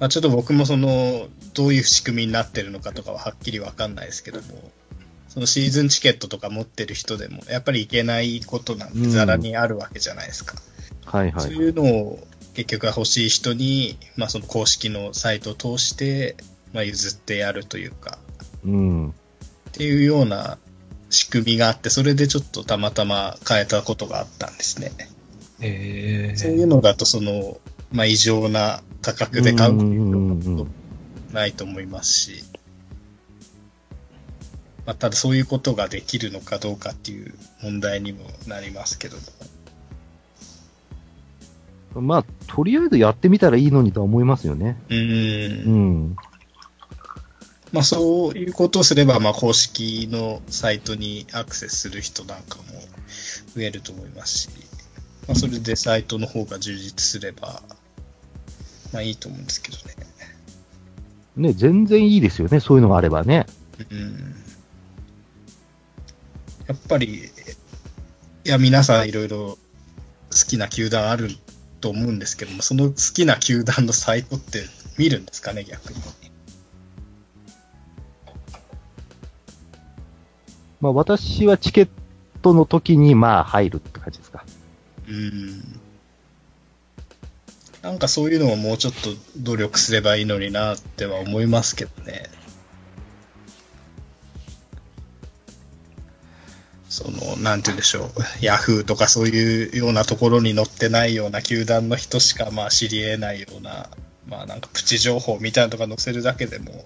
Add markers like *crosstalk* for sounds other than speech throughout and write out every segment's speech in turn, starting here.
まあ、ちょっと僕もその、どういう仕組みになってるのかとかははっきりわかんないですけども、そのシーズンチケットとか持ってる人でも、やっぱりいけないことなんてざらにあるわけじゃないですか。はいはい。そういうのを結局は欲しい人に、まあその公式のサイトを通して、まあ譲ってやるというか、うん。っていうような仕組みがあって、それでちょっとたまたま変えたことがあったんですね。えそういうのだと、その、まあ異常な価格で買うっていううんうんのはうんないと思いますし、まあ、ただそういうことができるのかどうかっていう問題にもなりますけども。まあ、とりあえずやってみたらいいのにとは思いますよね。う。うんん。まあそういうことをすれば、まあ公式のサイトにアクセスする人なんかも増えると思いますし、まあそれでサイトの方が充実すれば、まあいいと思うんですけどね。ね、全然いいですよね。そういうのがあればね。うん。やっぱり、いや皆さんいろいろ好きな球団あると思うんですけども、その好きな球団のサイトって見るんですかね、逆に。まあ、私はチケットの時に、まあ、入るって感じですか。うん。なんかそういうのをもうちょっと努力すればいいのになっては思いますけどね。その、なんて言うんでしょう。ヤフーとかそういうようなところに載ってないような球団の人しかまあ知り得ないような、まあなんかプチ情報みたいなのとか載せるだけでも、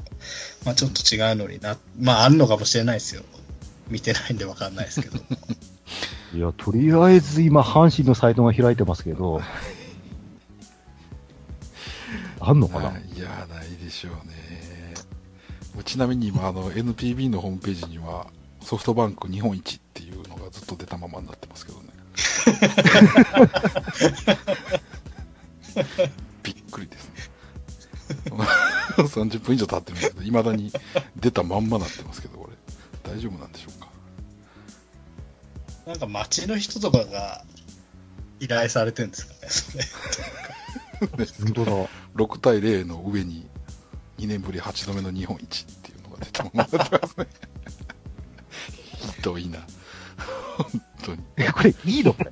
まあちょっと違うのにな、まああるのかもしれないですよ。見てないんでわかんないですけど。*laughs* いや、とりあえず今、阪神のサイトが開いてますけど、あんのかな、いや、ないでしょうね。ちなみに今、あの、NPB のホームページには、ソフトバンク日本一っていうのがずっと出たままになってますけどね。びっくりですね。30分以上経ってるんですけど、未だに出たまんまなってますけど、これ。大丈夫なんでしょうか？なんか街の人とかが依頼されてるんですかね、それ。本当だ。6対0の上に2年ぶり8度目の日本一っていうのが出たままになってますね。ひどいな。本当に。え、これいいの？こ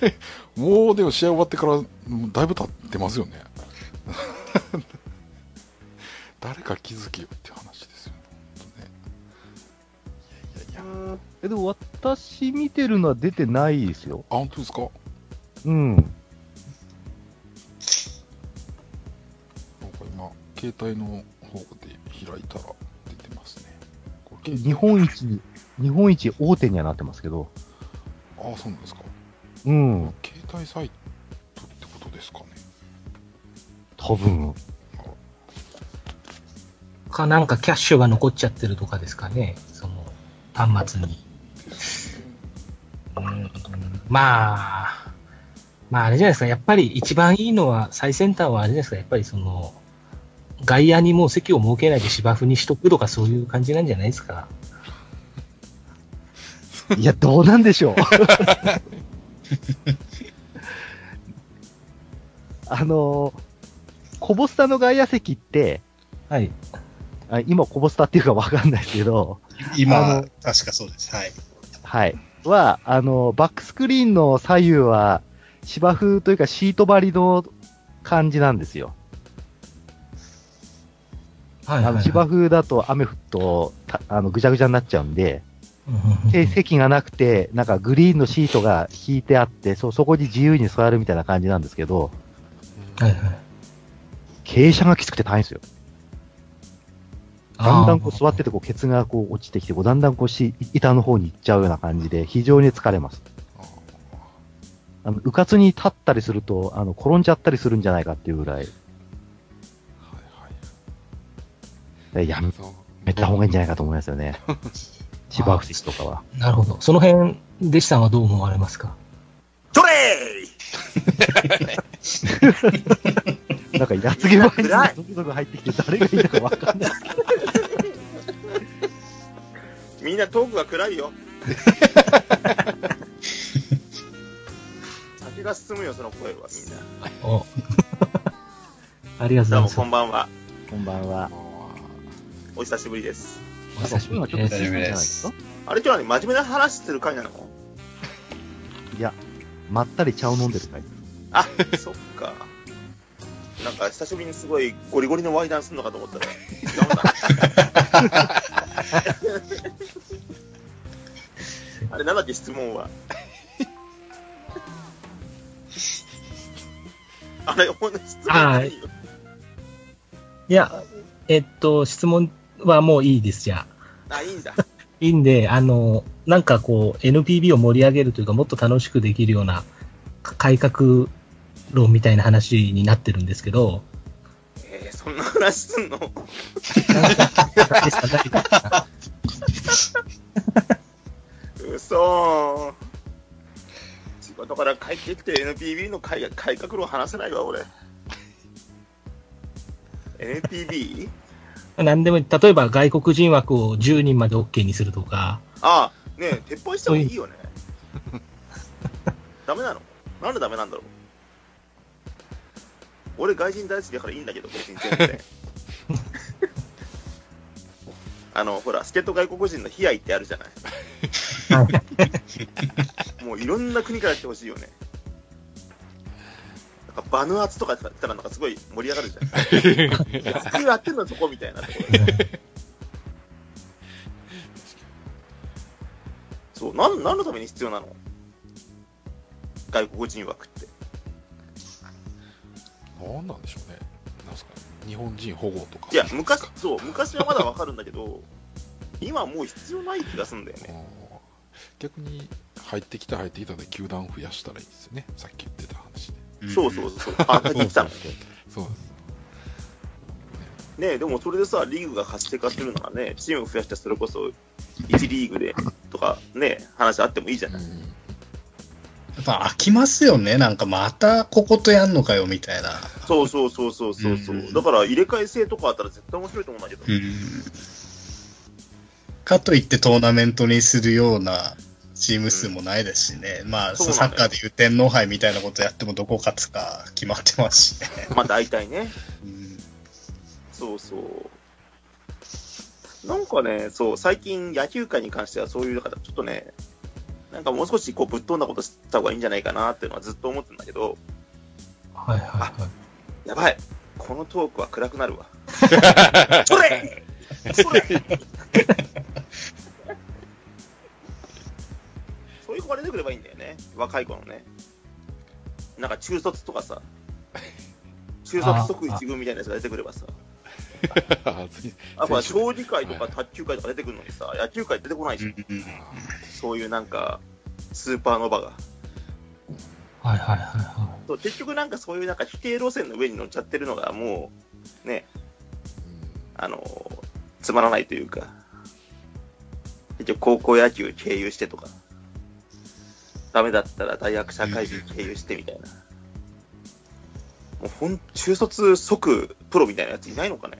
れ。もうでも試合終わってからだいぶ経ってますよね。誰か気づけよって話ですよね。いやいやいや。え、でも私見てるのは出てないですよ。あ、本当ですか？うん。携帯の方で開いたら出てますね。これ日本一に、日本一大手にはなってますけど、ああ、そうなんですか。うん。携帯サイトってことですかね。多分。か、なんかキャッシュが残っちゃってるとかですかね、その、端末に。うんまあ、まああれじゃないですか、やっぱり一番いいのは、最先端はあれじゃないですか、やっぱりその、外野にもう席を設けないで芝生にしとくとかそういう感じなんじゃないですか。いや、どうなんでしょう。*laughs* あの、コボスタの外野席って、はい。あ今コボスタっていうかわかんないですけど、今、確かそうです。はい。はい。は、あの、バックスクリーンの左右は芝生というかシート張りの感じなんですよ。はい、はい、あの芝生だと雨降ると、たあの、ぐちゃぐちゃになっちゃうんで、で、席がなくて、なんかグリーンのシートが引いてあって、そ、そこに自由に座るみたいな感じなんですけど、はいはい。傾斜がきつくて大変ですよ。だんだんこう座ってて。て、こう、ケツがこう落ちてきて、こうだんだんこうし、板の方に行っちゃうような感じで、非常に疲れます。ああの、うかつに立ったりすると、あの、転んじゃったりするんじゃないかっていうぐらい、やめた方がいいんじゃないかと思いますよね。芝生席とかは。なるほど。その辺、弟子さんはどう思われますか？トレイ *laughs* なんか、やつげ場に暗いゾクゾク入ってきて、誰がいいのかわかんない。みんなトークが暗いよ。*laughs* 先が進むよ、その声は、みんな。お *laughs* ありがとどうもうございまこんばんは。こんばんは。お久しぶりです。す。お久しぶり今ちょっとです。静かじゃないですかあれ今日はね、真面目な話する回なの？いや、まったり茶を飲んでる回です。あ、そっか。なんか久しぶりにすごいゴリゴリのワイダンするのかと思ったら、*laughs* 違うんだ。あれなんだっけ？質問は。あれ、ほんと質問いや、えっと、質問はもういいです、じゃあ。あ、いいんだ。*laughs* いいんで、あの、なんかこう、NPB を盛り上げるというか、もっと楽しくできるようなか改革論みたいな話になってるんですけど、えー、そんな話すんの？*laughs* 嘘ー仕事から帰ってきて NPB の改改革論話せないわ、俺。NPB? なんでも例えば外国人枠を10人まで OK にするとか、ああ、ねえ、撤廃してもいいよね。*laughs* ダメなの？なんでダメなんだろう？俺外人大好きだからいいんだけど、別に全然。*laughs* あの、ほら、助っ人外国人の悲哀ってあるじゃない。もういろんな国から来てほしいよね。なんかバヌアツとか言ったらなんかすごい盛り上がるじゃん。*laughs* 野球やってんのそこみたいなところで。そう、なん、何のために必要なの？外国人枠って。なんなんでしょうね。なんすか日本人保護とか。いや、昔、そう、昔はまだわかるんだけど、今はもう必要ない気がするんだよあね。ー逆に入ってきた入ってきたで球団増やしたらいいですよね。さっき言ってた。そうそうそう。あ、帰ってきたの。そう。ねでもそれでさ、リーグが活性化するならね、チーム増やしてそれこそ、1リーグでとかね、話あってもいいじゃない。うんやっぱ飽きますよね。なんかまたこことやんのかよ、みたいな。そうそうそうそうそうそう、うんだから入れ替え制とかあったら絶対面白いと思うんだけど。うん。かといってトーナメントにするようなチーム数もないですしね。まあ、そうなんだよサッカーでいう天皇杯みたいなことやってもどこ勝つか決まってますしね。*laughs* まあ大体ね。うんそうそう。なんかね、そう、最近野球界に関してはそういう、だからちょっとね、なんかもう少しこうぶっ飛んだことした方がいいんじゃないかなっていうのはずっと思ってるんだけど、はいはいはい。やばい、このトークは暗くなるわ。*laughs* それそれ出てくればいいんだよね、若い子のね。なんか中卒とかさ、中卒即一軍みたいなやつが出てくればさ、あとは将棋界とか卓球界とか出てくるのにさ、野球界出てこないじゃん。そういうなんか、スーパーノヴァが。はいはいはいはそう結局なんかそういうなんか否定路線の上に乗っちゃってるのがもう、ね、あの、つまらないというか、結局高校野球経由してとか、ダメだったら大学社会人経由してみたいな。もうほん、中卒即プロみたいなやついないのかね？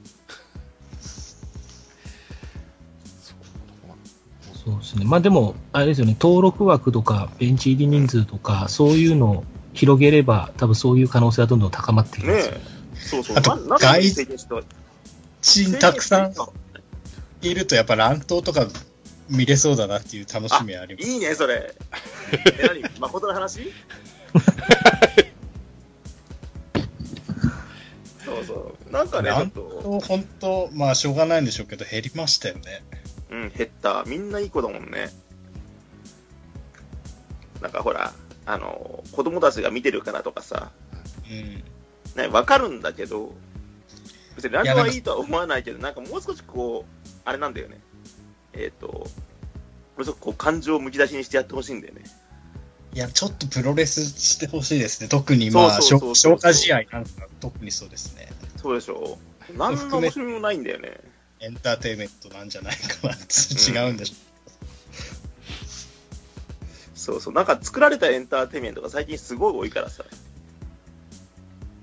そうですね。まあでも、あれですよね、登録枠とか、ベンチ入り人数とか、そういうのを広げれば、多分そういう可能性はどんどん高まってきねますよ。え。そうそう。あと外制限してチームたくさんいるとやっぱ乱闘とか見れそうだなっていう楽しみはあります。いいね、それ。*laughs* え、何？誠の話？*laughs* そうそう。なんかね、ちょ本当、まあしょうがないんでしょうけど減りましたよね。うん、減った。みんないい子だもんね。なんかほら、あの、子供たちが見てるからとかさ、うん。ね、わかるんだけど、別に乱闘はいいとは思わないけど、なんかもう少しこう、あれなんだよね。えっ、と、もう少しこう感情をむき出しにしてやってほしいんだよね。いや、ちょっとプロレスしてほしいですね。特にまあ、そうそうそうそう消化試合なんか特にそうですね。そうでしょ何の面白みもないんだよね。エンターテインメントなんじゃないかな。違うんでしょそうそう。なんか作られたエンターテインメントが最近すごい多いからさ。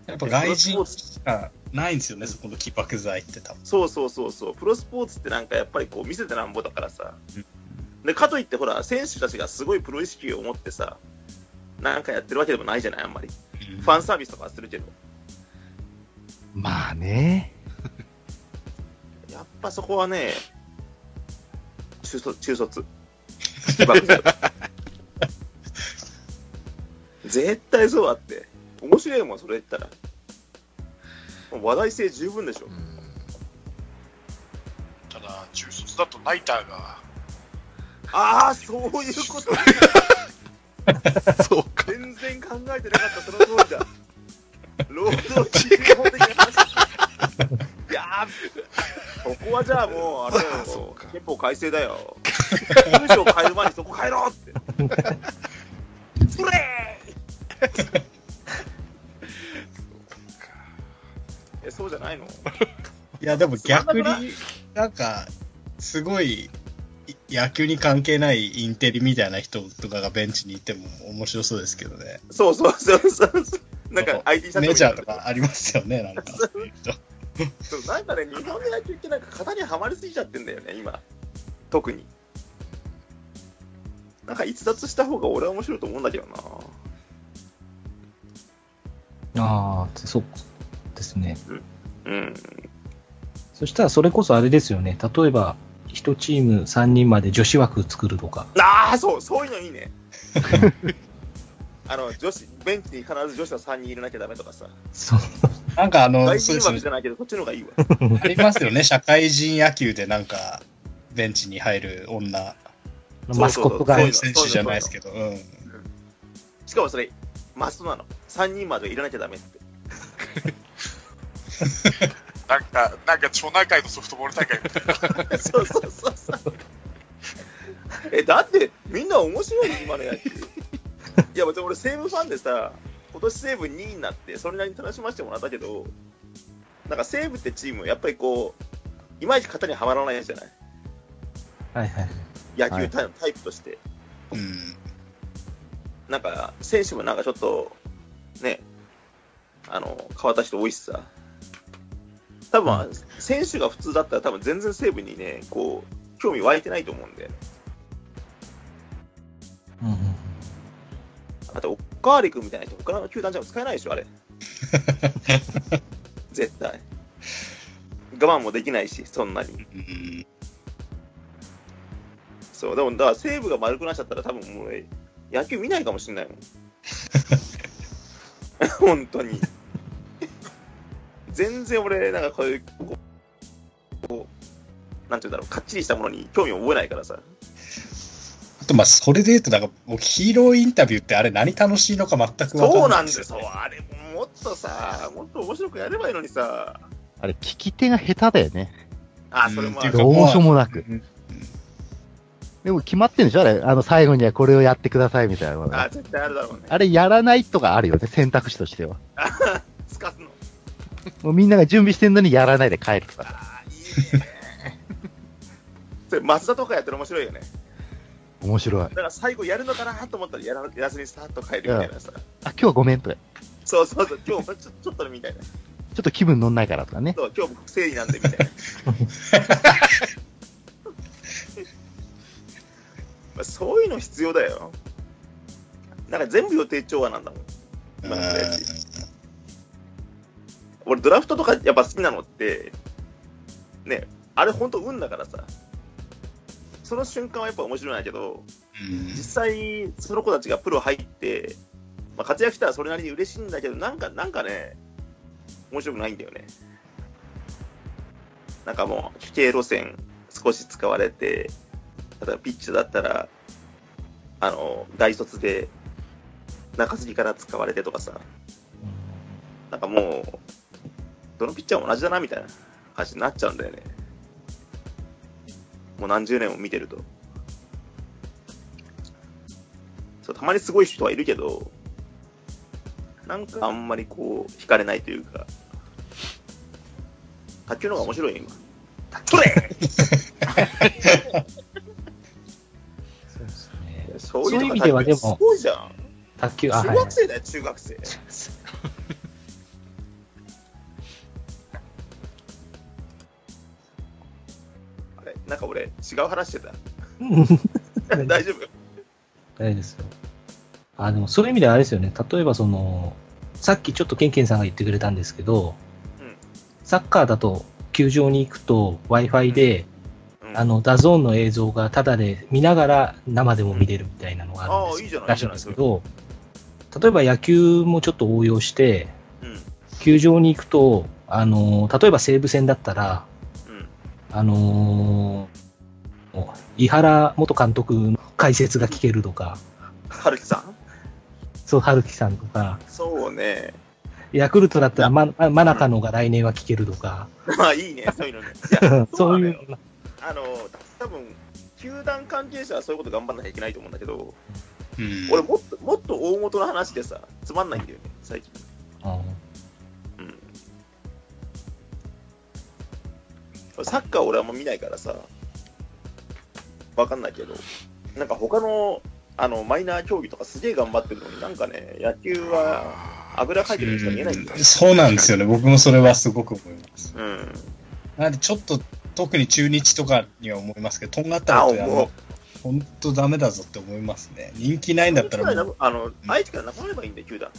やっぱ外人しかないんですよね、そこの起爆剤って多分。そうそうそうそう。プロスポーツってなんかやっぱりこう見せてなんぼだからさうん。で、かといってほら、選手たちがすごいプロ意識を持ってさ、なんかやってるわけでもないじゃない、あんまり。ファンサービスとかはするけど。まあね。*laughs* やっぱそこはね、中卒、中卒。起爆剤 *laughs* 絶対そうあって。面白いもん、それ言ったら。話題性十分でしょう。ん。ただ、中卒だとナイターが、ああ、そういうこと。*laughs* そうか。全然考えてなかった、その通りだ。*laughs* 労働基準法的な話。いやー、ここはじゃあもう、あれだよ憲法改正だよ。*laughs* 文章を変える前にそこ変えろって。それえ、そうじゃないの？いや、でも逆に、なんか、すごい、い野球に関係ないインテリみたいな人とかがベンチにいても面白そうですけどね。そうそうそうそう。なんか IT 社長メジャーとかありますよね、なんか。そういう人そうなんかね、日本の野球ってなんか型にはまりすぎちゃってんだよね、今。特に。なんか逸脱した方が俺は面白いと思うんだけどな。ああ、そうですね。うん。そしたらそれこそあれですよね。例えば、一チーム3人まで女子枠作るとか。ああ、そう、そういうのいいね。*laughs* あの、女子、ベンチに必ず女子は3人入れなきゃダメとかさ。そう。なんかあの、外人枠じゃないけど、こっちの方がいいわ。ありますよね、社会人野球でなんか、ベンチに入る女、マスコットがそういうの選手じゃないですけど、うん。しかもそれ、マストなの。3人まで入れなきゃダメって。なんか、なんか町内会のソフトボール大会みたいな。*laughs* そうそうそうそう。え、だって、みんな面白いよ今の野球。いや、別に俺、西武ファンでさ、今年西武2位になって、それなりに楽しませてもらったけど、なんか西武ってチーム、やっぱりこう、いまいち型にはまらないじゃない？はいはい。野球タイ,、タイプとして。うん。なんか、選手もなんかちょっと、ね、あの、変わった人多いしさ。多分、選手が普通だったら多分全然西武にね、こう、興味湧いてないと思うんだよね。うんうんあと、おかわり君みたいな人、他の球団じゃ使えないでしょ、あれ。*laughs* 絶対。我慢もできないし、そんなに。うんそう、でも、だから西武が丸くなっちゃったら多分もう俺、野球見ないかもしれないもん。*laughs* 本当に。全然俺、なんかこういう、こう、こうなんていうんだろう、かっちりしたものに興味を覚えないからさ。あと、まあ、それで言うと、なんか、僕ヒーローインタビューってあれ何楽しいのか全く分かんないそうなんですよ、あれ、もっとさ、もっと面白くやればいいのにさ。あれ、聞き手が下手だよね。あ、それもどうしようもなく。うんでも決まってるんでしょ？あれ、あの、最後にはこれをやってくださいみたいなのがあ、絶対あるだろうね。あれ、やらないとかあるよね、選択肢としては。*laughs* もうみんなが準備してんのにやらないで帰るとか。*laughs* それ、松田とかやったら面白いよね。面白い。あ、だから最後やるのかなと思ったらやらやらずにさっと帰るみたいなさ。今日はごめんとか。そうそうそう、今日ちょちょっとみたいな。ちょっと気分乗んないからとかね。そう今日僕生理なんでみたいな。*laughs* まあそういうの必要だよ。なんか全部予定調和なんだもん。今のプロ野球俺ドラフトとかやっぱ好きなのって、ね、あれ本当運だからさ。その瞬間はやっぱ面白いんだけど、うん実際、その子たちがプロ入って、まあ、活躍したらそれなりに嬉しいんだけど、なんか、なんかね、面白くないんだよね。なんかもう、規定路線少し使われて、例えばピッチャーだったら、あの、大卒で中継ぎから使われてとかさ、なんかもう、どのピッチャーも同じだなみたいな感じになっちゃうんだよね。もう何十年も見てると。そう、たまにすごい人はいるけど、なんかあんまりこう、惹かれないというか、卓球の方が面白いよ、今。取れそうですね。そういう意味ではでもすごいじゃん。卓球、あ、中学生だよ、中学生。なんか俺、違う話してた。*laughs* 大丈夫？大丈夫ですよ。あ、でもそういう意味ではあれですよね。例えばその、さっきちょっとケンケンさんが言ってくれたんですけど、うんサッカーだと、球場に行くと Wi-Fi で、うんあの、 DAZN の映像がタダで見ながら生でも見れるみたいなのがあるんですああいいじゃないですけど、例えば野球もちょっと応用して、うん。球場に行くと、あの、例えば西武戦だったら、うん。あのー井原元監督の解説が聞けるとか、はるきさん？そう、春樹さんとか、そうね。ヤクルトだったら、ま、真中のが来年は聞けるとか、まあいいね、そういうのね。*laughs* そういう、あの、多分球団関係者はそういうこと頑張んなきゃいけないと思うんだけど、うん俺もっと、もっと大元の話でさ、つまんないんだよね、最近。うん。サッカー俺あんま見ないからさ、わかんないけど、なんか他の、あの、マイナー競技とかすげえ頑張ってるのになんかね、野球はあぐらかいてるにしか見えないんだようん。そうなんですよね。僕もそれはすごく思います。うん。なんでちょっと、特に中日とかには思いますけど、とんがったあ、ことや本当ダメだぞって思いますね。人気ないんだったらあの、愛知からなくなればいいんだよ、球団。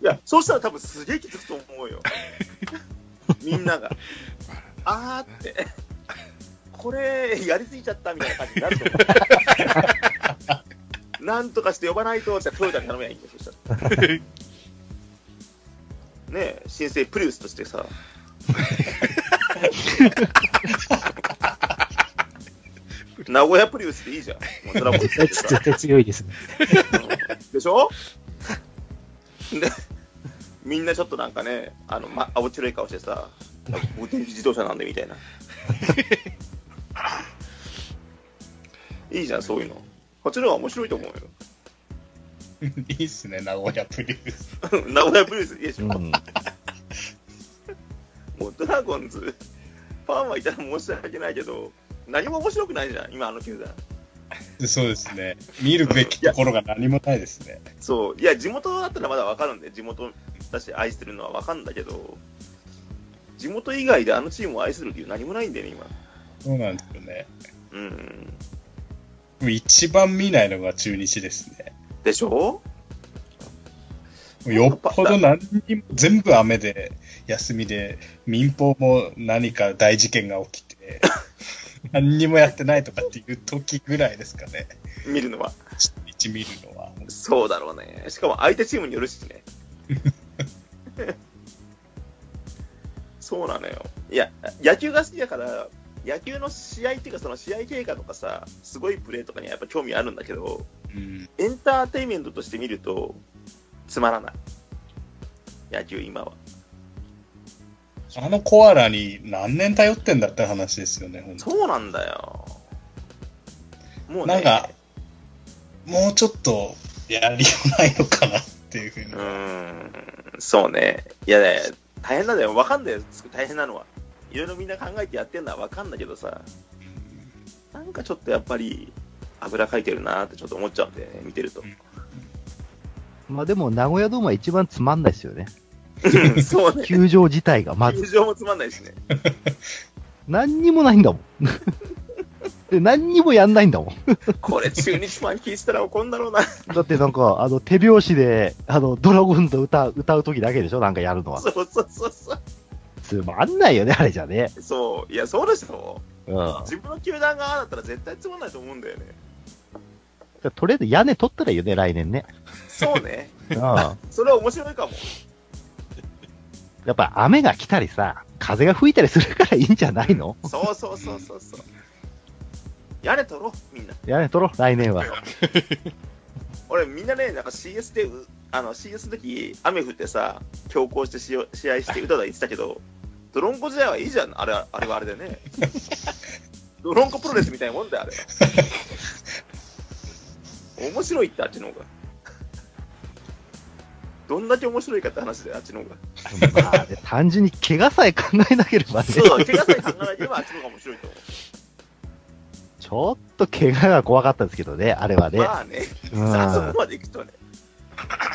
いや、そうしたら多分すげえきつくと思うよ。*laughs* みんなが。あーって、これ、やりすぎちゃったみたいな感じになると思う。*laughs* なんとかして呼ばないと、ってトヨタに頼めばいいんだよ、そしたら。*laughs* ねえ、新生プリウスとしてさ。*laughs* 名古屋プリウスでいいじゃん。もうドラゴン絶対強いですね。でしょ？で、みんなちょっとなんかね、あの、ま、青白い顔してさ、僕電気自動車なんでみたいな。いいじゃん、そういうの。こっちの方が面白いと思うよ。*laughs* いいっすね、名古屋プリウス。*laughs* 名古屋ブルースいいでしょ、うん。もうドラゴンズ、ファンはいたら申し訳ないけど、何も面白くないじゃん、今あの球団。そうですね。見るべきところが何もないですね。そう、いや、地元だったらまだわかるんで、地元だし愛してるのはわかるんだけど、地元以外であのチームを愛する理由何もないんだよね、今。そうなんですよね。うん。一番見ないのが中日ですね。でしょ？よっぽど何にも、全部雨で、休みで、民放も何か大事件が起きて、*laughs* 何にもやってないとかっていう時ぐらいですかね。見るのは。中日見るのは。そうだろうね。しかも相手チームによるしね。*laughs* そうなのよ。いや、野球が好きだから、野球の試合っていうか、その試合経過とかさ、すごいプレーとかにはやっぱ興味あるんだけど、うん。エンターテインメントとして見ると、つまらない。野球、今は。あのコアラに何年頼ってんだって話ですよね、そうなんだよ。もうね、なんか、もうちょっとやりようないのかなっていうふうにう。ーん、そうね。いやね、大変なんだよ。わかんないよ。大変なのは。いろいろみんな考えてやってんのはわかんだけどさ、なんかちょっとやっぱり、あぐらかいてるなってちょっと思っちゃうんで、見てると。まあでも、名古屋ドームは一番つまんないですよね。*laughs* そうね。球場自体が、ま球ず。場もつまんないしね。*laughs* 何にもないんだもん。*laughs* で、何にもやんないんだもん。*laughs* これ中日ファン聞いてたら怒んだろうな。*laughs* だってなんか、あの、手拍子で、あの、ドラゴンズ歌う、歌う時だけでしょ？なんかやるのは。そうそうそうそう。つまんないよね、あれじゃね。そう。いや、そうでしょ。うん。自分の球団がああだったら絶対つまんないと思うんだよね。とりあえず屋根取ったらいいよね、来年ね。そうね。うん。やそれは面白いかも。っぱ雨が来たりさ、風が吹いたりするからいいんじゃないの？そうそうそうそうそう。屋根取ろう、みんな。屋根取ろう、来年は。*laughs* 俺、みんなね、なんか CS で、うあの CS の時、雨降ってさ、強行して試合して、うだ言ってたけど、ドロンコ時代はいいじゃん、あれはあれはあれでね。*laughs* ドロンコプロレスみたいなもんだよ、あれは。面白いって、あっちの方が。どんだけ面白いかって話で、あっちの方が。まあね、単純に怪我さえ考えなければね、そうだ、怪我さえ考えなければあっちの方が面白いと思う。ちょっと怪我が怖かったですけどね、あれはね。まあね、うんそこまで行くとね。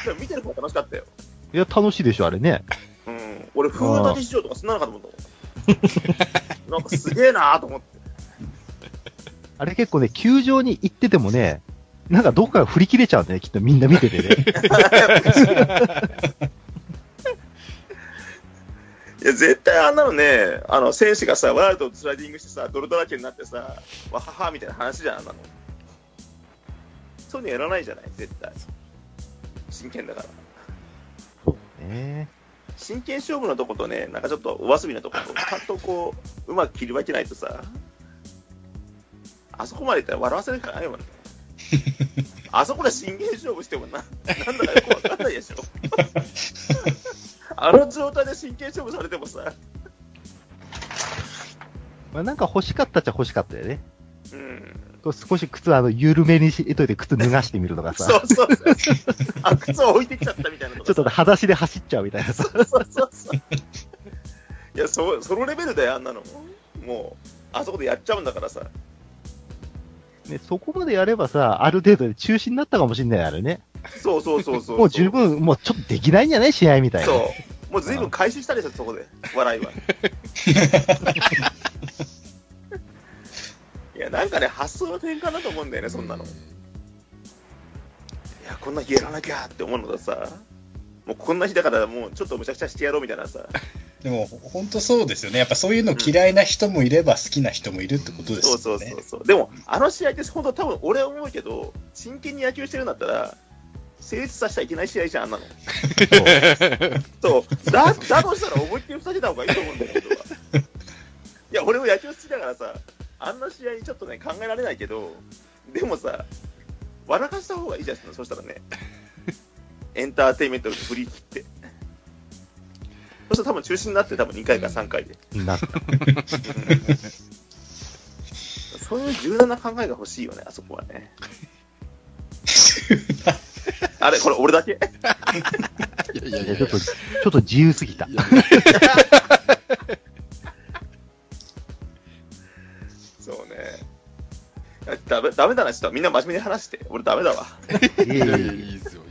でも見てる方が楽しかったよ。いや、楽しいでしょ、あれね。うん。俺、風立ち市場とかすんなのかと思った。なんかすげえなーと思って。あれ結構ね、球場に行っててもね、なんかどっかが振り切れちゃうんだよね、きっとみんな見ててね。*laughs* いいや、絶対あんなのね、あの、選手がさ、ワールドをスライディングしてさ、泥だらけになってさ、わははみたいな話じゃん、あんなの。そういうのやらないじゃない、絶対。真剣だから。そうね。真剣勝負のとことね、なんかちょっとお遊びのとこと、ちゃんとこう、うまく切り分けないとさ、あそこまでいったら笑わせるしかないもんね。*laughs* あそこで真剣勝負してもな、なんだかよくわかんないでしょ。あの状態で真剣勝負されてもさ、まあ、なんか欲しかったっちゃ欲しかったよね。うん。少し靴あの、緩めにしといて靴脱がしてみるとかさ。そうそうそう。あ、靴を置いてきちゃったみたいなちょっと裸足で走っちゃうみたいなさ。そうそうそうそう。いや、そ、そのレベルだよ、あんなの。もう、あそこでやっちゃうんだからさ。ね、そこまでやればさ、ある程度で中止になったかもしんない、あれね。そうそうそうそう。もう十分、もうちょっとできないんじゃない？試合みたいな。そう。もう随分回収したでしょ、そこで。笑いは。*laughs* いや、なんかね、発想の転換だと思うんだよね、そんなの。いや、こんな日やらなきゃって思うのとさ、もうこんな日だからもうちょっとむちゃくちゃしてやろうみたいなさ。でも、本当そうですよね。やっぱそういうの嫌いな人もいれば好きな人もいるってことですよね。そうそうそうそう。でも、あの試合って本当多分俺は思うけど、真剣に野球してるんだったら、成立させちゃいけない試合じゃん、あんなの。*laughs* そう。だ、だとしたら思いっきりふざけた方がいいと思うんだよ、本当は。いや、俺も野球好きだからさ、あんな試合ちょっとね、考えられないけど、でもさ、笑かした方がいいじゃん、そしたらね。エンターテインメントに振り切って。そしたら多分中止になって、多分2回か3回で。なった。*laughs* そういう柔軟な考えが欲しいよね、あそこはね。*laughs* あれ、これ俺だけ？*laughs* いやいやいやいやちょっと、ちょっと自由すぎた。*laughs* そうね。いやダメダメだな、ちょっとみんな真面目に話して。俺ダメだわ。いやいやいですよ、いいですよ。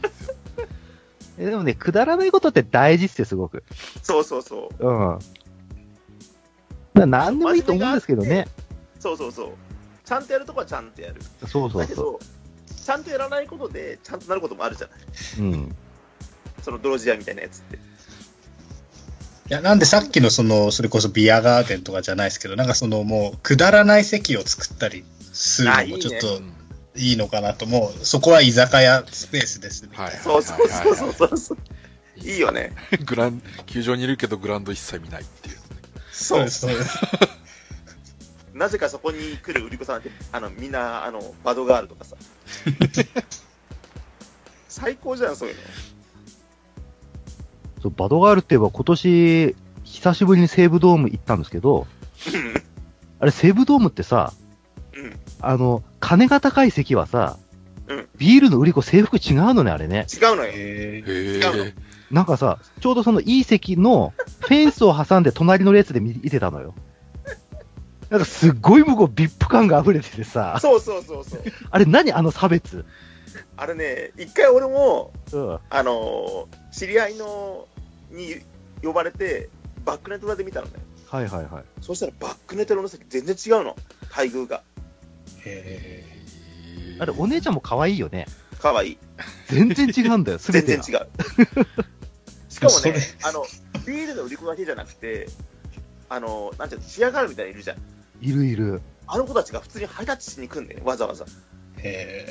えでもね、くだらないことって大事っすよ、すごく。そうそうそう。うん。ななんでもいいと思うんですけどね。そうそうそう。ちゃんとやるとこはちゃんとやる。そうそうそだけど、ちゃんとやらないことで、ちゃんとなることもあるじゃない。う。うん。その泥仕合みたいなやつって。いや、なんでさっきのその、それこそビアガーデンとかじゃないですけど、なんかそのもう、くだらない席を作ったりするのもちょっとうんいいのかなと、もう、そこは居酒屋スペースですみたいな。はいそうそうそうそうそうそう。いいよね。*laughs* グラン、球場にいるけどグラウンド一切見ないっていう。そうです、そうです。なぜかそこに来る売り子さんって、あの、みんな、あの、バドガールとかさ。*laughs* 最高じゃん、そういうの。そう、バドガールって言えば今年、久しぶりに西武ドーム行ったんですけど、あれ西武ドームってさ、うん。あの、金が高い席はさ、うんビールの売り子制服違うのね、あれね。違うのよ。えへ違うえ。なんかさ、ちょうどそのいい席のフェンスを挟んで隣の列で見てたのよ。なんかすっごい向こう、ビップ感が溢れててさ、そうそうそうそう。あれ何あの差別？あれね、一回俺も、うん。あのー知り合いのに呼ばれて、バックネット裏で見たのね。はいはいはい。そしたらバックネット裏の席全然違うの。待遇が。えあれ、お姉ちゃんも可愛いよね。かわいい。全然違うんだよ、*laughs* すべてが。全然違う。*laughs* しかもそれね、あの、ビールの売り子だけじゃなくて、あの、なんていうの、チアガールみたいにいるじゃん。いるいる。あの子たちが普通にハイタッチしに来んねわざわざ。ー、え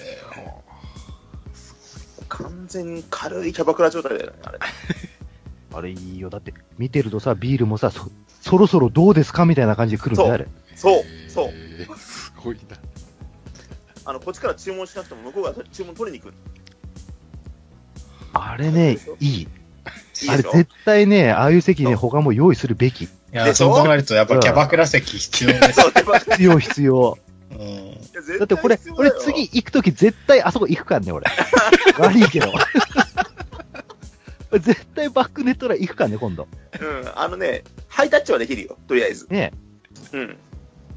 完全に軽いキャバクラ状態だよね、あれ。*laughs* あれいいよ。だって、見てるとさ、ビールもさ、そ、そろそろどうですかみたいな感じで来るんだよ、あれ。そう、そう。すごいな。あの、こっちから注文しなくても向こうが注文取りに行く。あれね、いい。いいあれ絶対ね、ああいう席ね、他も用意するべき。ー、いや、そう考えると、やっぱキャバクラ席必要です。*laughs* 必要必要。うん。だってこれ、これ次行くとき絶対あそこ行くからね、俺。*laughs* 悪いけど。*laughs* 絶対バックネット裏行くからね、今度。うん、あのね、ハイタッチはできるよ、とりあえず。ねうん。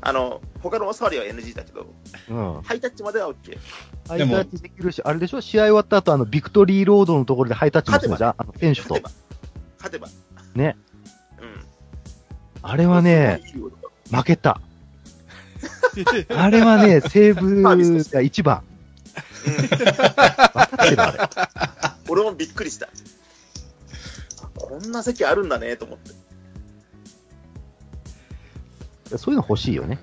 あの、他のお触りは NG だけど、うん。ハイタッチまでは OK。ハイタッチできるし、あれでしょ？試合終わった後、あの、ビクトリーロードのところでハイタッチもするじゃん？あの、選手と勝て。ば。勝てば。ね。うん。あれはね、負けた。*laughs* あれはね、西武が一番。うん分かってる、あれ。俺もびっくりした。あこんな席あるんだね、と思って。そういうの欲しいよね。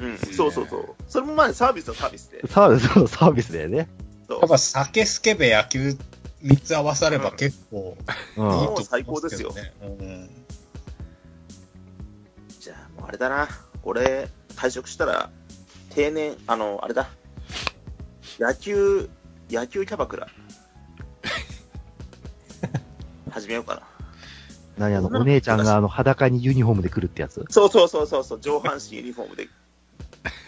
うん、そうそうそう。それもまあサービスはサービスで。サービス、そうサービスだよね。やっぱ酒、スケベ、野球、3つ合わされば結構ういいん。と思いますけどね。最高ですようんあれだな。俺、退職したら、定年、あの、あれだ。野球、野球キャバクラ。*laughs* 始めようかな。何あの、お姉ちゃんがあの、裸にユニフォームで来るってやつ？そうそうそうそうそう、上半身ユニフォームで。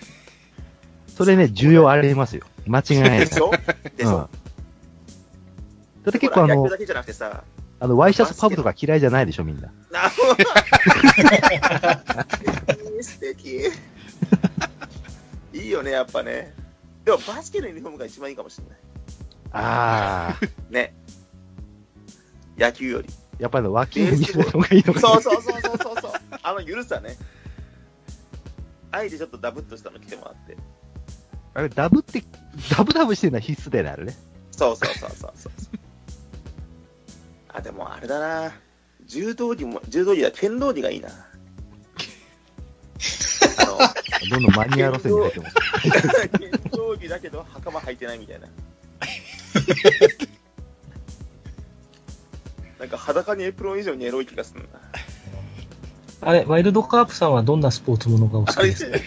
*laughs* それね、需要ありますよ。間違いないで。しょ？でしうん。ょだって結構あの野球、だけじゃなくてさ、あの、ワイシャツパブとか嫌いじゃないでしょ、みんな。な *laughs* 素敵。いいよね、やっぱね。でもバスケのユニフォームが一番いいかもしれない。ああ。ね。野球より。やっぱりね脇に見せた方がいいのかそうそうそうそうそうそう。あの緩さね。あえてちょっとダブっとしたの着てもらって。あれ、ダブって、ダブダブしてるのは必須だよね、あれね。そうそうそうそうそう。あ、でもあれだな。柔道着も、柔道着だ、剣道着がいいな。あの、どんどんマニュアル路線に入ってます。剣道着だけど袴履いてないみたいな。なんか裸にエプロン以上にエロい気がするな。あれ、ワイルドカープさんはどんなスポーツものがお好きあれですか？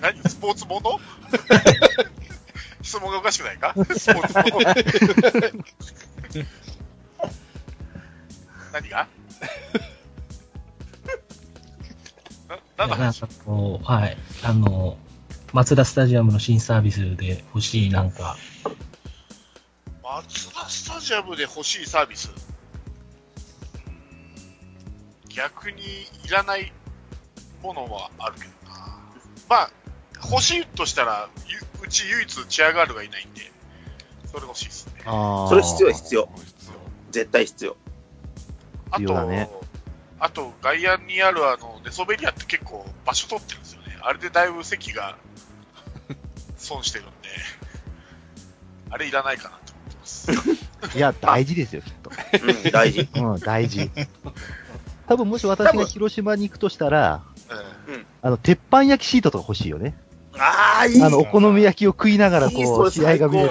何？スポーツもの？*laughs* 質問がおかしくないか？スポーツもの？*laughs* *laughs* な、なんかこう、はい。あの、松田スタジアムの新サービスで欲しいなんか、松田スタジアムで欲しいサービス。逆にいらないものはあるけどな。まあ、欲しいとしたら、ゆうち唯一チアガールがいないんで、それ欲しいですね。ああ。それ必要や必要。必要絶対必要。あと、必要だねあと、外野にあるあの、ネソベリアって結構場所取ってるんですよね。あれでだいぶ席が損してるんで、*laughs* あれいらないかなと思ってます。*laughs* いや、大事ですよ、きっと。うん、大事。うん、大事。多分もし私が広島に行くとしたら、うんあの、鉄板焼きシートとか欲しいよね。ああ、いい。あの、お好み焼きを食いながら、いいこう、それ試合が見れる。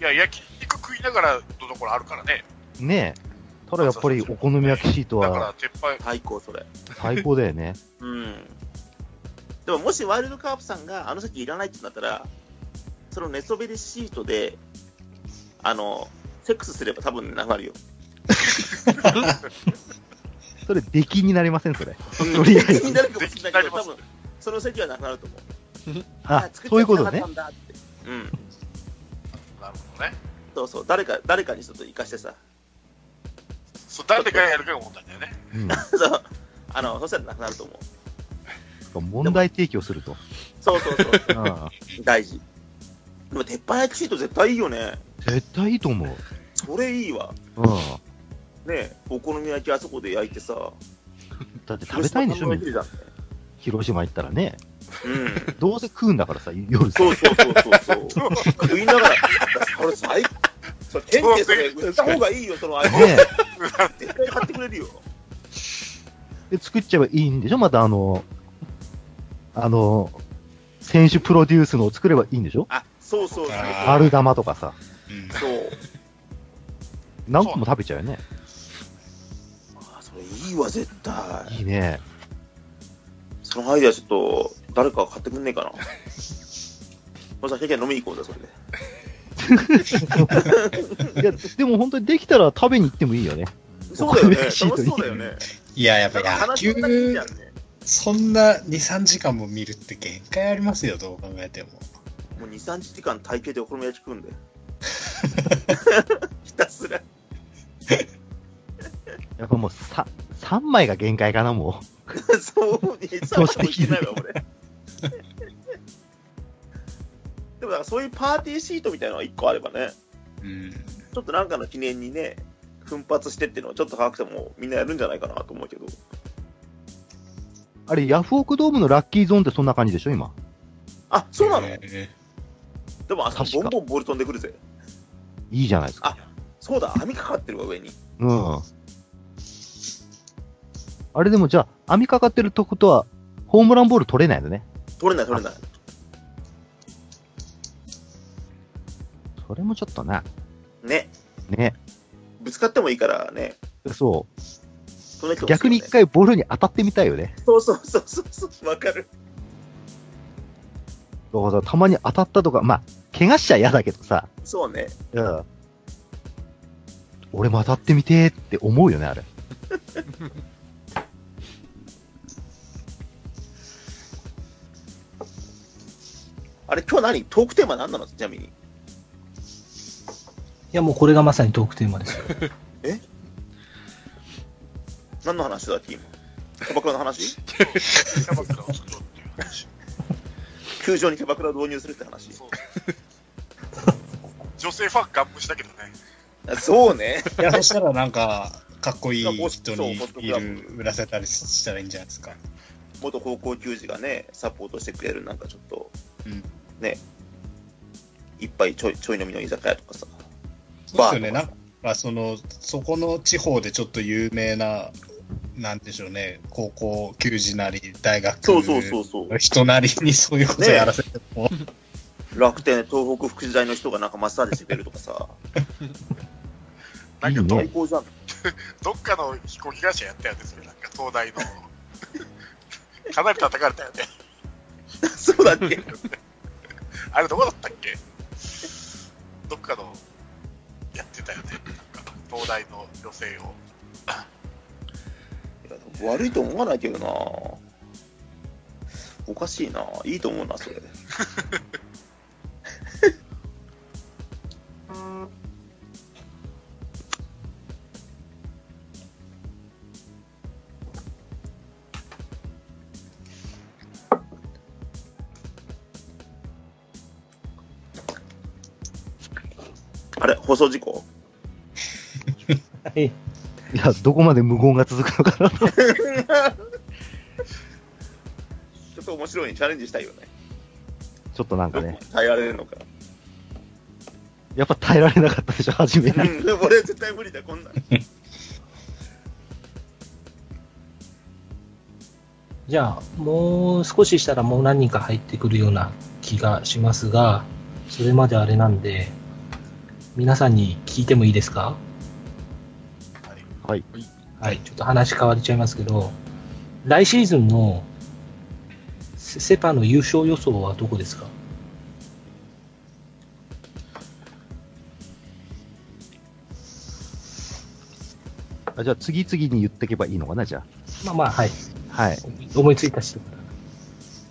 いや、焼肉食いながらのところあるからね。ねえ。ただやっぱり、お好み焼きシートだからは、最高、それ。最高だよね。*laughs* うん。でも、もしワイルドカープさんがあの席いらないってなったら、その寝そべりシートで、あの、セックスすれば多分なくなるよ。*laughs* それ、出禁になりません、それ。とりあえずになるかもしれないけど、多分その席はなくなると思う。あ、作っそういうことね。うん。なるほどね。そうそう。誰か、誰かにちょっと生かしてさ。そう、誰がやるかが問題だよね。うん。そう。あの、そしたらなくなると思う。問題提起をすると。そうそうそう。うん。大事。でも、鉄板焼きシート絶対いいよね。絶対いいと思う。それいいわ。うん。ねお好み焼きあそこで焼いてさ。だって食べたいんでしょ。広島広島行ったらね。うん。どうせ食うんだからさ、夜さ。そうそうそうそうそう。食いながら、これ最それ、天気それ、売った方がいいよ、そのア絶対買ってくれるよ。で、作っちゃえばいいんでしょ？またあの、あの、選手プロデュースのを作ればいいんでしょ？あ、そうそうそう。あー春玉とかさ。うんそう。何個も食べちゃうよね。あ、それいいわ、絶対。いいね。そのアイデアちょっと、誰か買ってくんねえかな。もしかして飲みに行こうぜ、それで。いや、でも本当にできたら食べに行ってもいいよね。そうだよね。楽しそうだよね。いや、やっぱ野球。そんな2、3時間も見るって限界ありますよ、どう考えても。もう2、3時間体型でお好み焼き食うんで。*laughs* ひたすら。やっぱもうさ、3枚が限界かな、も *laughs* そう、2、3時間もいけないわ、俺。*laughs* でも、だからそういうパーティーシートみたいなのが1個あればね、うん。ちょっとなんかの記念にね、奮発してっていうのはちょっと高くてもみんなやるんじゃないかなと思うけど。う。あれ、ヤフオクドームのラッキーゾーンってそんな感じでしょ、今？あ、そうなの、えでもあそこボンボンボール飛んでくるぜ。いいじゃないですか。そうだ、網かかってるわ、上に。うん。あれでもじゃあ、網かかってるとことは、ホームランボール取れないのね。取れない取れない。それもちょっとな。ね。ね。ぶつかってもいいからね。そう。ね逆に一回ボールに当たってみたいよね。そうそうそうそうそう。わかる。だからたまに当たったとか、まあ、怪我しちゃ嫌だけどさ。そうね。うん。俺も当たってみてーって思うよね、あれ。*laughs* あれ、今日何？トークテーマ何なの？ちなみに。いや、もうこれがまさにトークテーマですよ。*laughs* 何の話だっけ？今。キャバクラの話？キャバクラを作ろうっていう話。球場にキャバクラを導入するって話？そう女性ファンガン無視だけどね。あそうね。いや、そしたらなんか、かっこいいそう人にいる、売らせたりしたらいいんじゃないですか。元高校球児がね、サポートしてくれるなんかちょっと、うんね、いっぱいちょいちょい飲みの居酒屋とかさ。そうですよね。なんか、その、そこの地方でちょっと有名な、なんでしょうね、高校球児なり、大学そうそうそうそうの人なりにそういうことやらせても、*laughs* 楽天、東北福祉大の人がなんかマッサージしてくれるとかさ。なんかどいいね最高じゃん。*laughs* どっかの飛行機会社やったよね、それなんか東大の。*laughs* かなり叩かれたよね。そうだっけ？あれどこだったっけ？どっかのやってたよね。東大の女性を。いや悪いと思わないけどなおかしいな。いいと思うな、それ。あ *laughs* れ放送事故？はい。いや、どこまで無言が続くのかなと。ちょっと面白いにチャレンジしたいよね。ちょっとなんかね、耐えられるのか。やっぱ耐えられなかったでしょ、初めに。うん、俺絶対無理だ、こんなん。*laughs* じゃあ、もう少ししたらもう何人か入ってくるような気がしますが、それまであれなんで、皆さんに聞いてもいいですか？はい。はい。ちょっと話変わりちゃいますけど、来シーズンのセセパの優勝予想はどこですか？あじゃあ次々に言っていけばいいのかな、じゃまあまあ、はい。あ。はい。思いついた人から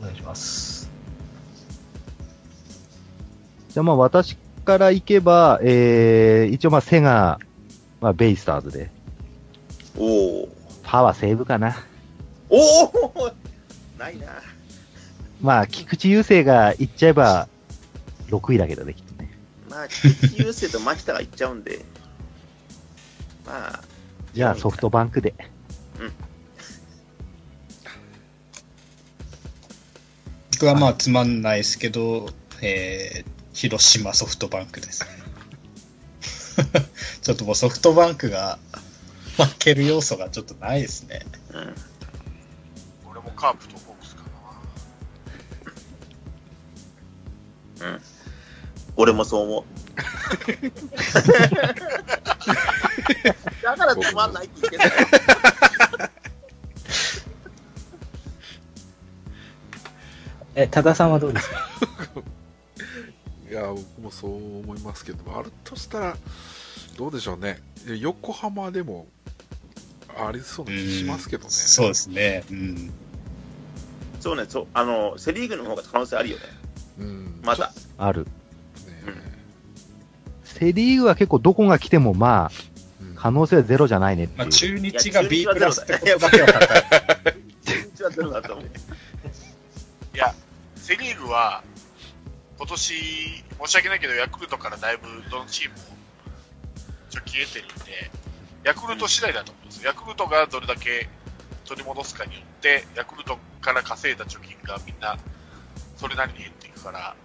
お願いします。じゃあまあ私から行けば、えー、一応まあセガ、まあベイスターズで、おお。パワーセーブかな。おおないな。まあ菊池雄星が行っちゃえば6位だけどね、きっとね。まあ、菊優勢と牧田が行っちゃうんで。まあ、じゃあソフトバンクで。僕はまあつまんないですけど、えー、広島ソフトバンクですね。*laughs* ちょっともうソフトバンクが負ける要素がちょっとないですね。うん。俺もカープとホークスかな。うん。俺もそう思う。*laughs* だからつまんないって言ってんだよ。*laughs* え、多田さんはどうですか？いや、僕もそう思いますけども、あるとしたら、どうでしょうね。横浜でも、ありそうな気しますけどね。そうですね。うん。そうね、そう。あの、セリーグの方が可能性あるよね。うん。まだ。ある。ねセリーグは結構どこが来てもまあ、うん可能性はゼロじゃないねまあ。中日が B プラスってことだけは分かった。うちはゼロだと思う。いや、セ・リーグは、今年、申し訳ないけど、ヤクルトからだいぶどのチームも貯金得てるんで、ヤクルト次第だと思うんですよ。ヤクルトがどれだけ取り戻すかによって、ヤクルトから稼いだ貯金がみんなそれなりに減っていくから、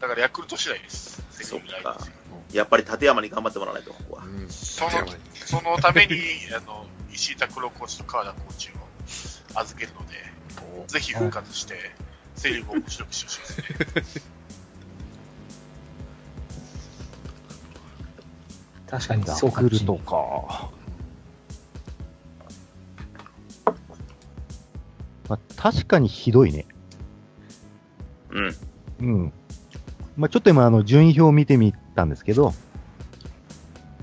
だからヤクルト次第です。セ・リーグ来年やっぱり立山に頑張ってもらわないと、ここはう。ん。そのそのために、あの、石井拓郎コーチと川田コーチを預けるので、ぜひ復活して、セリーグを面白くしてほしいですね。*laughs* 確かにそうかもしれない。か。まあ、確かにひどいね。うん。うん。まあ、ちょっと今、あの、順位表を見てみたんですけど、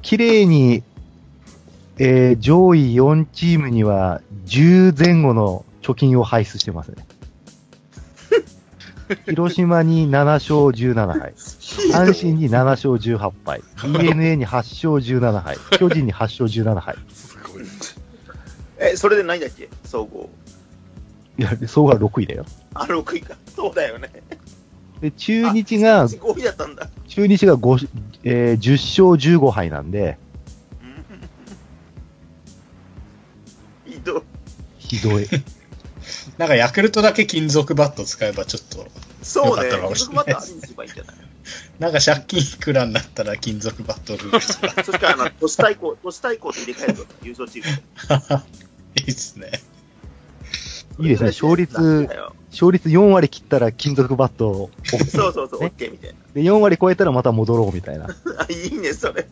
綺麗に、えー上位4チームには10前後の貯金を排出してますね。*laughs* 広島に7勝17敗。*laughs* 阪神に7勝18敗。*laughs* DNA に8勝17敗。巨人に8勝17敗。すごい。え、それで何だっけ？総合。いや、総合は6位だよ。あ、6位か。そうだよね。で、中日が、5位だったんだ。中日が5、えー10勝15敗なんで、うんひどい。ひどい。*laughs* なんかヤクルトだけ金属バット使えばちょっと、そうね。よかったかもしれない金属バットありにすればいいんじゃないなんか借金いくらになったら金属バットルールとかそしたら、あの、都市対抗、都市対抗と入れ替えると優勝チーム。*laughs* いいっすね。いいですね。勝率勝率4割切ったら金属バットを OK そうそうそう、ね OK みたいで、4割超えたらまた戻ろうみたいな。な。*laughs* あ、いいね、それ。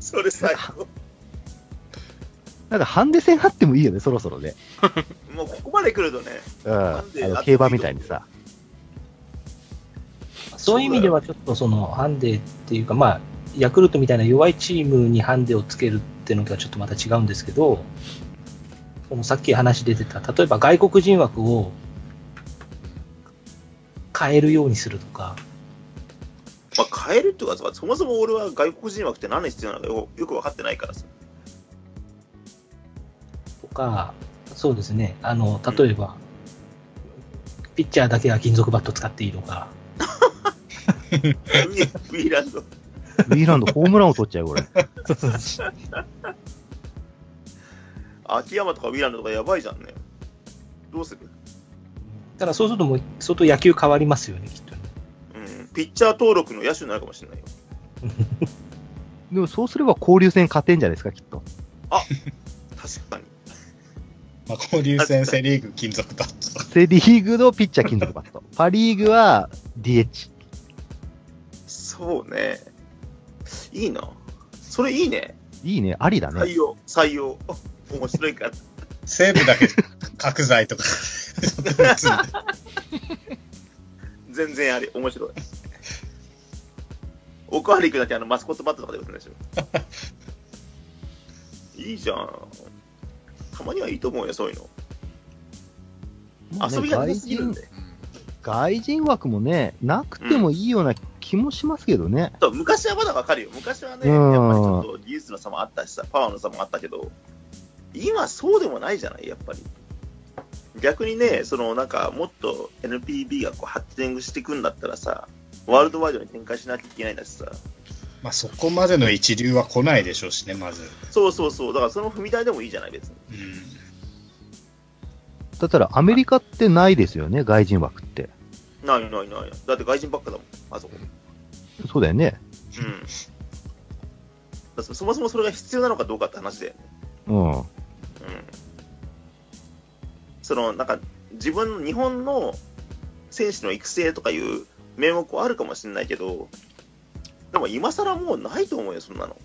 それ最高。なんかハンデ戦あってもいいよね、そろそろね。*laughs* もうここまで来るとね、うん。あの、競馬みたいにさ。そういう意味ではちょっとそのハンデっていうか、まあ、ヤクルトみたいな弱いチームにハンデをつけるっていうのとはちょっとまた違うんですけど、そのさっき話出てた、例えば外国人枠を変えるようにするとか、まあ、変えるっていうかさ、そもそも俺は外国人枠って何に必要なのかよよく分かってないからさ。とか、そうですね、あの、例えば、ピッチャーだけが金属バット使っていいとか、ウィーランド。ウィーランドホームランを取っちゃうよ、これ。*laughs* 秋山とかウィーランドとかやばいじゃんね。どうする？ただそうするともう相当野球変わりますよね、きっとね。うん。ピッチャー登録の野手になるかもしれないよ。*laughs* でもそうすれば交流戦勝てんじゃないですか、きっと。確かに。まあ、交流戦セリーグ金属バット。セリーグのピッチャー金属バット。*laughs* パリーグは DH。そうね。いいな。それいいね。いいね、ありだね。採用、採用。面白いから。西武だけ角材とか。*laughs* 全然あり、面白い。おかわりくだってあのマスコットバットとかで売るんでしょ。*laughs* いいじゃん。たまにはいいと思うよ、そういうの。もうね遊びがなさすぎるんで。外人枠もね、なくてもいいような気もしますけどね。そう昔はまだわかるよ。昔はね、うんやっぱりちょっと技術の差もあったしさ、パワーの差もあったけど、今そうでもないじゃない、やっぱり。逆にね、そのなんかもっと NPB がこう発展していくんだったらさ、ワールドワイドに展開しなきゃいけないんだしさ、まあ、そこまでの一流は来ないでしょうしね、まず。そうそうそう、だからその踏み台でもいいじゃない、別に。うん。だったらアメリカってないですよね、外人枠って。ないないない。だって外人ばっかだもん、あそこ。そうだよね。うん。そもそもそれが必要なのかどうかって話だよね。うん。うん。その、なんか、自分、日本の選手の育成とかいう名目はあるかもしれないけど、でも今更もうないと思うよ、そんなの。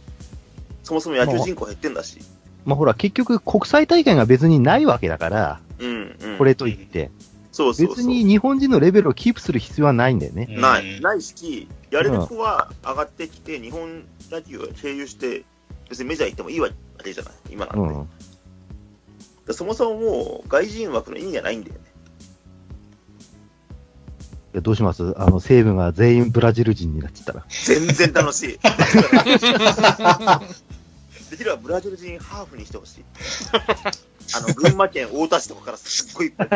そもそも野球人口減ってんだし。まあほら、結局国際大会が別にないわけだから、うん、うん。これといって。そうそうそう。別に日本人のレベルをキープする必要はないんだよね。ない、うんないし、やれる子は上がってきて、日本野球を経由して、別にメジャー行ってもいいわけじゃない、今なんて。うん。でそもそももう外人枠の意味がないんだよね。いやどうします？あの、西武が全員ブラジル人になっちゃったら。全然楽しい。*laughs* できればブラジル人ハーフにしてほしい。あの、群馬県太田市とかからすっごいいっぱい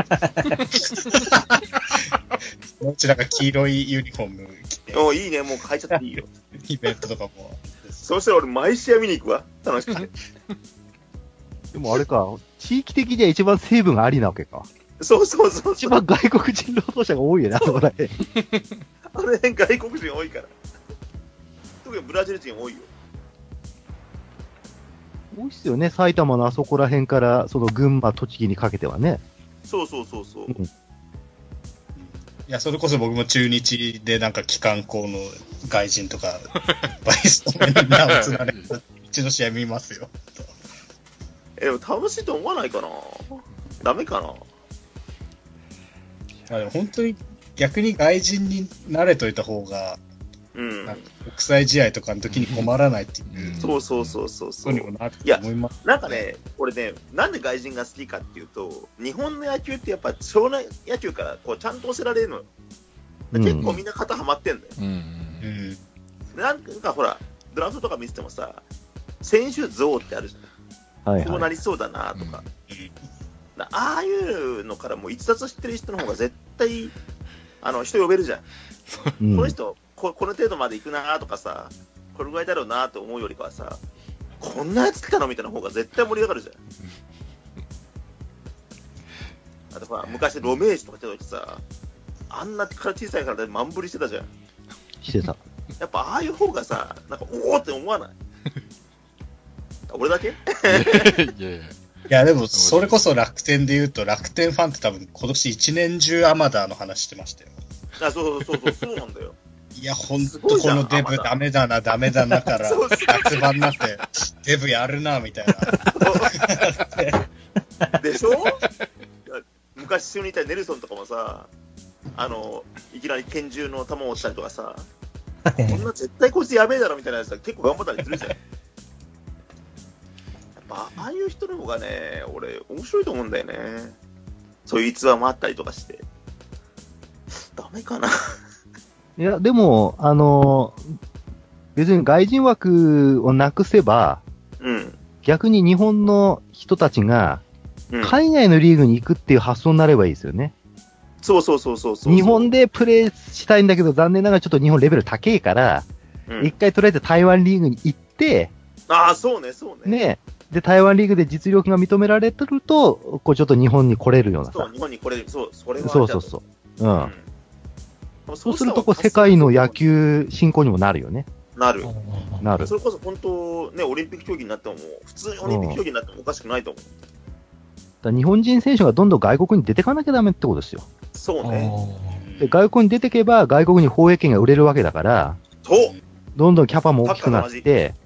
どちらか黄色いユニフォーム着て、おいいね、もう変えちゃっていいよ。イベントとかも。そうしたら俺毎試合見に行くわ。楽しくて。でもあれか、地域的には一番西武がありなわけか。そうそうそうそう。一番外国人労働者が多いよね、あそこらへん。*laughs* あれ辺外国人多いから。特にブラジル人多いよ。多いっすよね。埼玉のあそこら辺から、その群馬、栃木にかけてはね。そうそうそうそう。うんいや、それこそ僕も中日でなんか機関校の外人とか、*laughs* バイストに名をつられて、一度試合見ますよ。え、でも楽しいと思わないかなダメかなまあでも本当に逆に外人に慣れといた方が、うん。なんか国際試合とかの時に困らないっていううん *laughs* そうそうそうそうこそう。とにもなると思います。なんかね、俺ね、なんで外人が好きかっていうと、日本の野球ってやっぱ少年野球からこうちゃんと教えられるの結構みんな肩はまってんだよ。うん。うん。なんかほら、ドラフトとか見ててもさ、選手像ってあるじゃん。はいは。こうないりそうだなとか。なああいうのからもう逸脱してる人の方が絶対、あの、人呼べるじゃん。うんこの人こ、この程度まで行くなとかさ、これぐらいだろうなと思うよりかはさ、こんなやつ来たのみたいな方が絶対盛り上がるじゃん。あとほら、昔ロメージとか来た時さ、あんなから小さい体で満振りしてたじゃん。してた。やっぱああいう方がさ、なんかおおって思わない？*laughs* 俺だけ？いやいやいや。でも、それこそ楽天で言うと、楽天ファンって多分今年一年中アマダーの話してましたよ。あそうそうそうそう、そうなんだよ。いや、ほんとこのデブダメだな、ダメだなから *laughs* 夏場になって、デブやるな、みたいな。でしょ？昔一緒にいたネルソンとかもさ、あの、いきなり拳銃の弾を落ちたりとかさ、こんな絶対こいつやべえだろみたいなやつは結構頑張ったりするじゃん。ぱ、ああいう人の方がね、俺、面白いと思うんだよね。そういう逸話もあったりとかして。ダメかな *laughs* いや、でも、あのー別に外人枠をなくせば、うん。逆に日本の人たちが、うん、海外のリーグに行くっていう発想になればいいですよね。そうそうそうそうそう。日本でプレーしたいんだけど、残念ながらちょっと日本レベル高いから、うん一回とりあえず台湾リーグに行って、ああ、そうね、そうね。ね、で、台湾リーグで実力が認められてると、こうちょっと日本に来れるようなさそう、。日本にこれ、そう、それはそうそうそう。うん。うん。そうすると、こう、世界の野球振興にもなるよね。なる。なる。それこそ本当、ね、オリンピック競技になっても、普通にオリンピック競技になってもおかしくないと思う。だから日本人選手がどんどん外国に出てかなきゃダメってことですよ。そうね。で、外国に出てけば、外国に放映権が売れるわけだから、そうどんどんキャパも大きくなって、そう。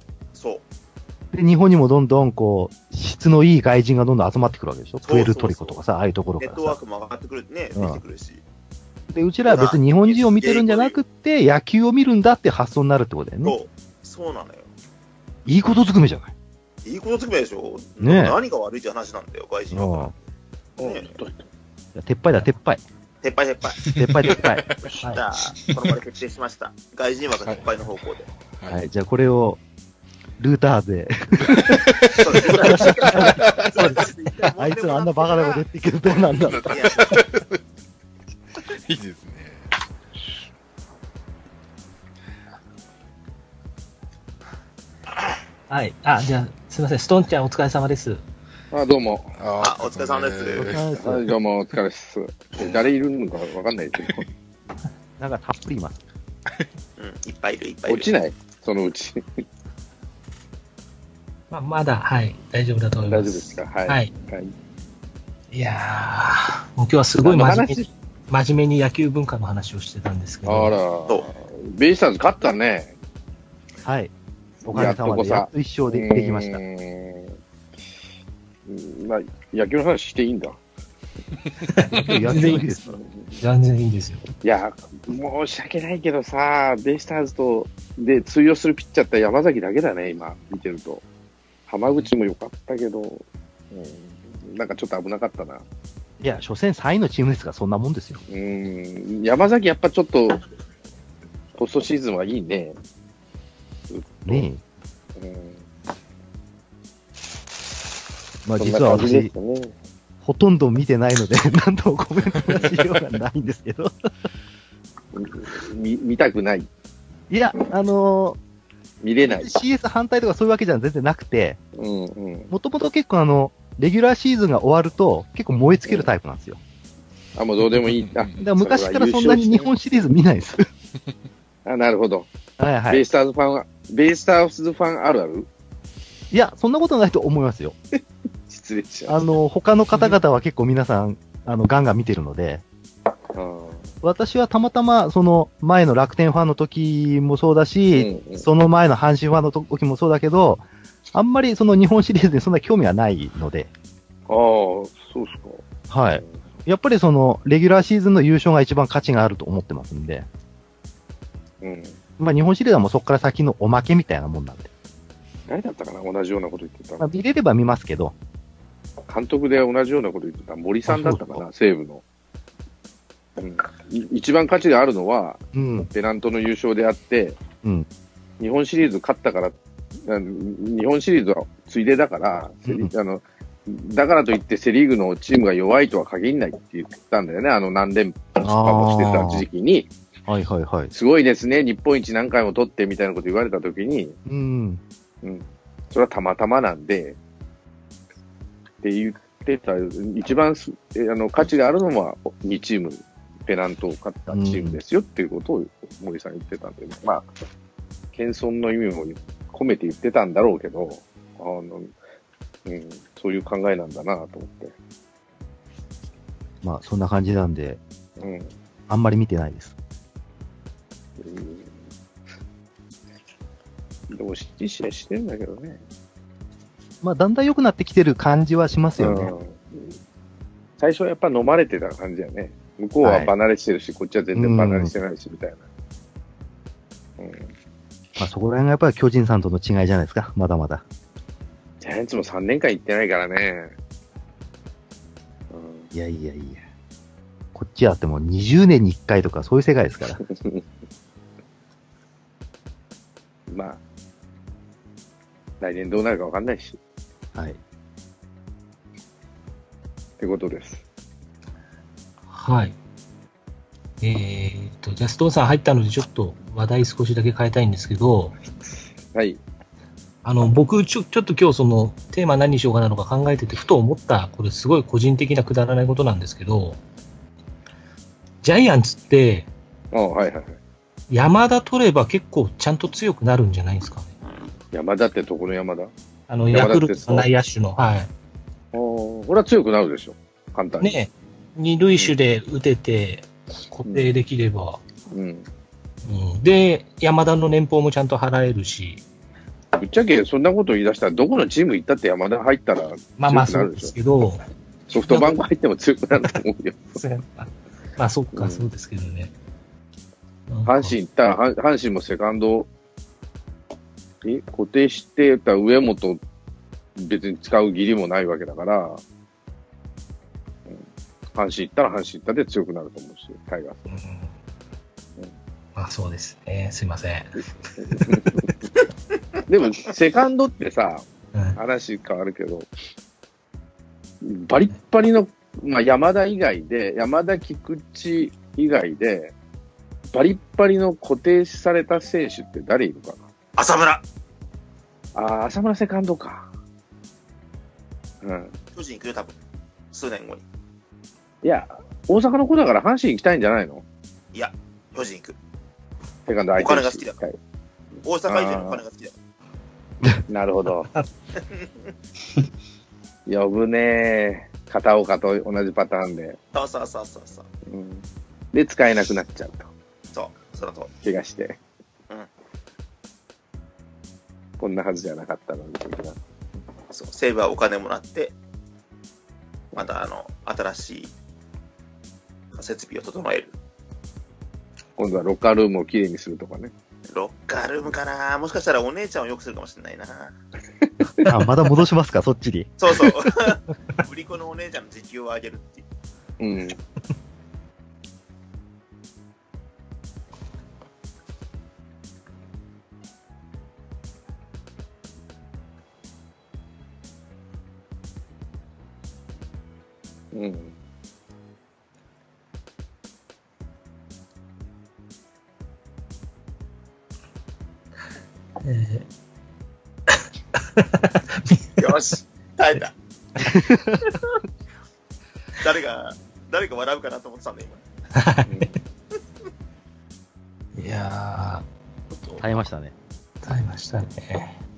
で、日本にもどんどん、こう、質のいい外人がどんどん集まってくるわけでしょ？プエルトリコとかさ、ああいうところネからさ。ットワークも上がってくるね、うんできてくるし。で、うちらは別に日本人を見てるんじゃなくって、野球を見るんだって発想になるってことだよね。そう。そうなのよ。いいことずくめじゃない。いいことつくめでしょ？ねえ何が悪いって話なんだよ、外人うん。は。いねや撤廃だ、撤廃。撤廃撤廃。撤廃、撤廃。じゃあ、この場で決定しました。外人枠撤廃の方向で。はい。はい、じゃあこれを、ルーターで、そうです。そうです。あいつらあんなバカなこと言っていけるどうなんだ。いやいいですね。はい。あ、じゃあ、すみません。ストーンちゃんお疲れ様です。あ、どうも。あお疲れ様ですお疲れ様ですはい、どうも、お疲れです。誰いるのかわかんないけど、なんかたっぷりいます。*laughs* うん、いっぱいいる、いっぱいいる。落ちない？そのうち。まあ、まだ、はい。大丈夫だと思います。大丈夫ですか？はい。はい。はい。いやー、もう今日はすごい真面目に、真面目に野球文化の話をしてたんですけど。あらそ、ベイスターズ勝ったね。はい。おかげさまで、ややっっと一勝でできましたう。ーんまあ、野球の話していいんだ。野球の日です。全然いいですよ。いや、申し訳ないけどさ、ベイスターズと、で、通用するピッチャーって山崎だけだね、今、見てると。浜口も良かったけど、うん、なんかちょっと危なかったな。いや、初戦3位のチームですから、そんなもんですよ。うん、山崎やっぱちょっと、ポストシーズンはいいね。ねえ。うん、まあ実は私ね。ほとんど見てないので、*laughs* なんともコメントがしようがないんですけど。見見たくない。いや、あの見れない。CS 反対とかそういうわけじゃ全然なくて。もともと結構あの、レギュラーシーズンが終わると、結構燃え尽きるタイプなんですよ。あ、もうどうでもいい。あ、だから昔からそんなに日本シリーズ見ないです。*laughs* あ、なるほど。はいはい。ベイスターズファンは、ベイスターズファンあるある？いや、そんなことないと思いますよ。*laughs* 失礼しちゃう。あの、他の方々は結構皆さん、あの、ガンガン見てるので、うん私はたまたま、その前の楽天ファンの時もそうだし、うんうんその前の阪神ファンの時もそうだけど、あんまりその日本シリーズにそんな興味はないので、ああ、そうっすか。はい。やっぱりその、レギュラーシーズンの優勝が一番価値があると思ってますんで、うん。まあ日本シリーズはもうそこから先のおまけみたいなもんなんで。誰だったかな同じようなこと言ってたまあ見れれば見ますけど、監督で同じようなこと言ってた森さんだったかな西武の。一番価値があるのは、うん、ペナントの優勝であって、うん。日本シリーズ勝ったから、日本シリーズはついでだから、セリあのだからといってセリーグのチームが弱いとは限らないって言ったんだよね。あの何連覇もしてた時期に、はいはいはい。すごいですね、日本一何回も取ってみたいなこと言われた時に、うん、うん。それはたまたまなんで、って言ってた、一番あの価値があるのは2チーム、ペナントを勝ったチームですよっていうことを森さん言ってたんで、まあ、謙遜の意味も込めて言ってたんだろうけど、あのうん、そういう考えなんだなと思って。まあそんな感じなんで、うんあんまり見てないです。うんでも、いい試合してるんだけどね。まあだんだん良くなってきてる感じはしますよね。うん最初はやっぱ飲まれてた感じだよね。向こうは離れしてるし、こっちは全然離れしてないし、みたいな。うん。まあそこら辺がやっぱり巨人さんとの違いじゃないですか、まだまだ。ジャイアンツも3年間行ってないからね。いやいやいや。こっちはってもう20年に1回とかそういう世界ですから。うん。まあ、来年どうなるかわかんないし、はい。ってことです。はい。えーっと、ジャストンさん入ったので、ちょっと話題少しだけ変えたいんですけど、はい。あの、僕、ちょ、ちょっと今日その、テーマ何にしようかなのか考えてて、ふと思った、これすごい個人的なくだらないことなんですけど、ジャイアンツって、あはいはいはい。山田取れば結構ちゃんと強くなるんじゃないですかね。山田ってどこの山田？あの、ヤクルトの内野手の、はい。おこれは強くなるでしょ。簡単に。ね、二塁手で打てて、固定できれば、うん。うん、で、山田の年俸もちゃんと払えるし、ぶっちゃけそんなこと言い出したら、どこのチーム行ったって山田入ったらまあまあそうです。けど、ソフトバンク入っても強くなると思うよ。まあそっか、うんそうですけどね。阪神行ったら、阪阪神もセカンド、え、固定してた上本、別に使う義理もないわけだから、うん阪神行ったら阪神行ったで強くなると思うし、タイガース。うんまあそうですね。すいません。*laughs* でも、セカンドってさ、うん話変わるけど、バリッバリの、まあ、山田以外で、山田、菊池以外で、バリッバリの固定された選手って誰いるか浅村。なああ、浅村セカンドか。うん。巨人行くよ、多分。数年後に。いや、大阪の子だから阪神行きたいんじゃないの？いや、巨人行く。セカンド相手にお金が好きだはい大阪以上にお金が好きだ。なるほど。*laughs* 呼ぶね片岡と同じパターンで。そうそうそうそうそう。うん、で、使えなくなっちゃうと。そう、そのと。怪我して。うんこんなはずじゃなかったのに、的な。そう、西武はお金もらって、またあの、新しい設備を整える。今度はロッカールームをきれいにするとかね。ロッカールームかなもしかしたらお姉ちゃんを良くするかもしれないな。*laughs* あ、まだ戻しますか、そっちに。そうそう。*laughs* 売り子のお姉ちゃんの時給を上げるっていう。うん。うん。えよし、耐えた。誰が、誰が笑うかなと思ってたんだ、今。ーいや耐えましたね。ー、耐えましたね。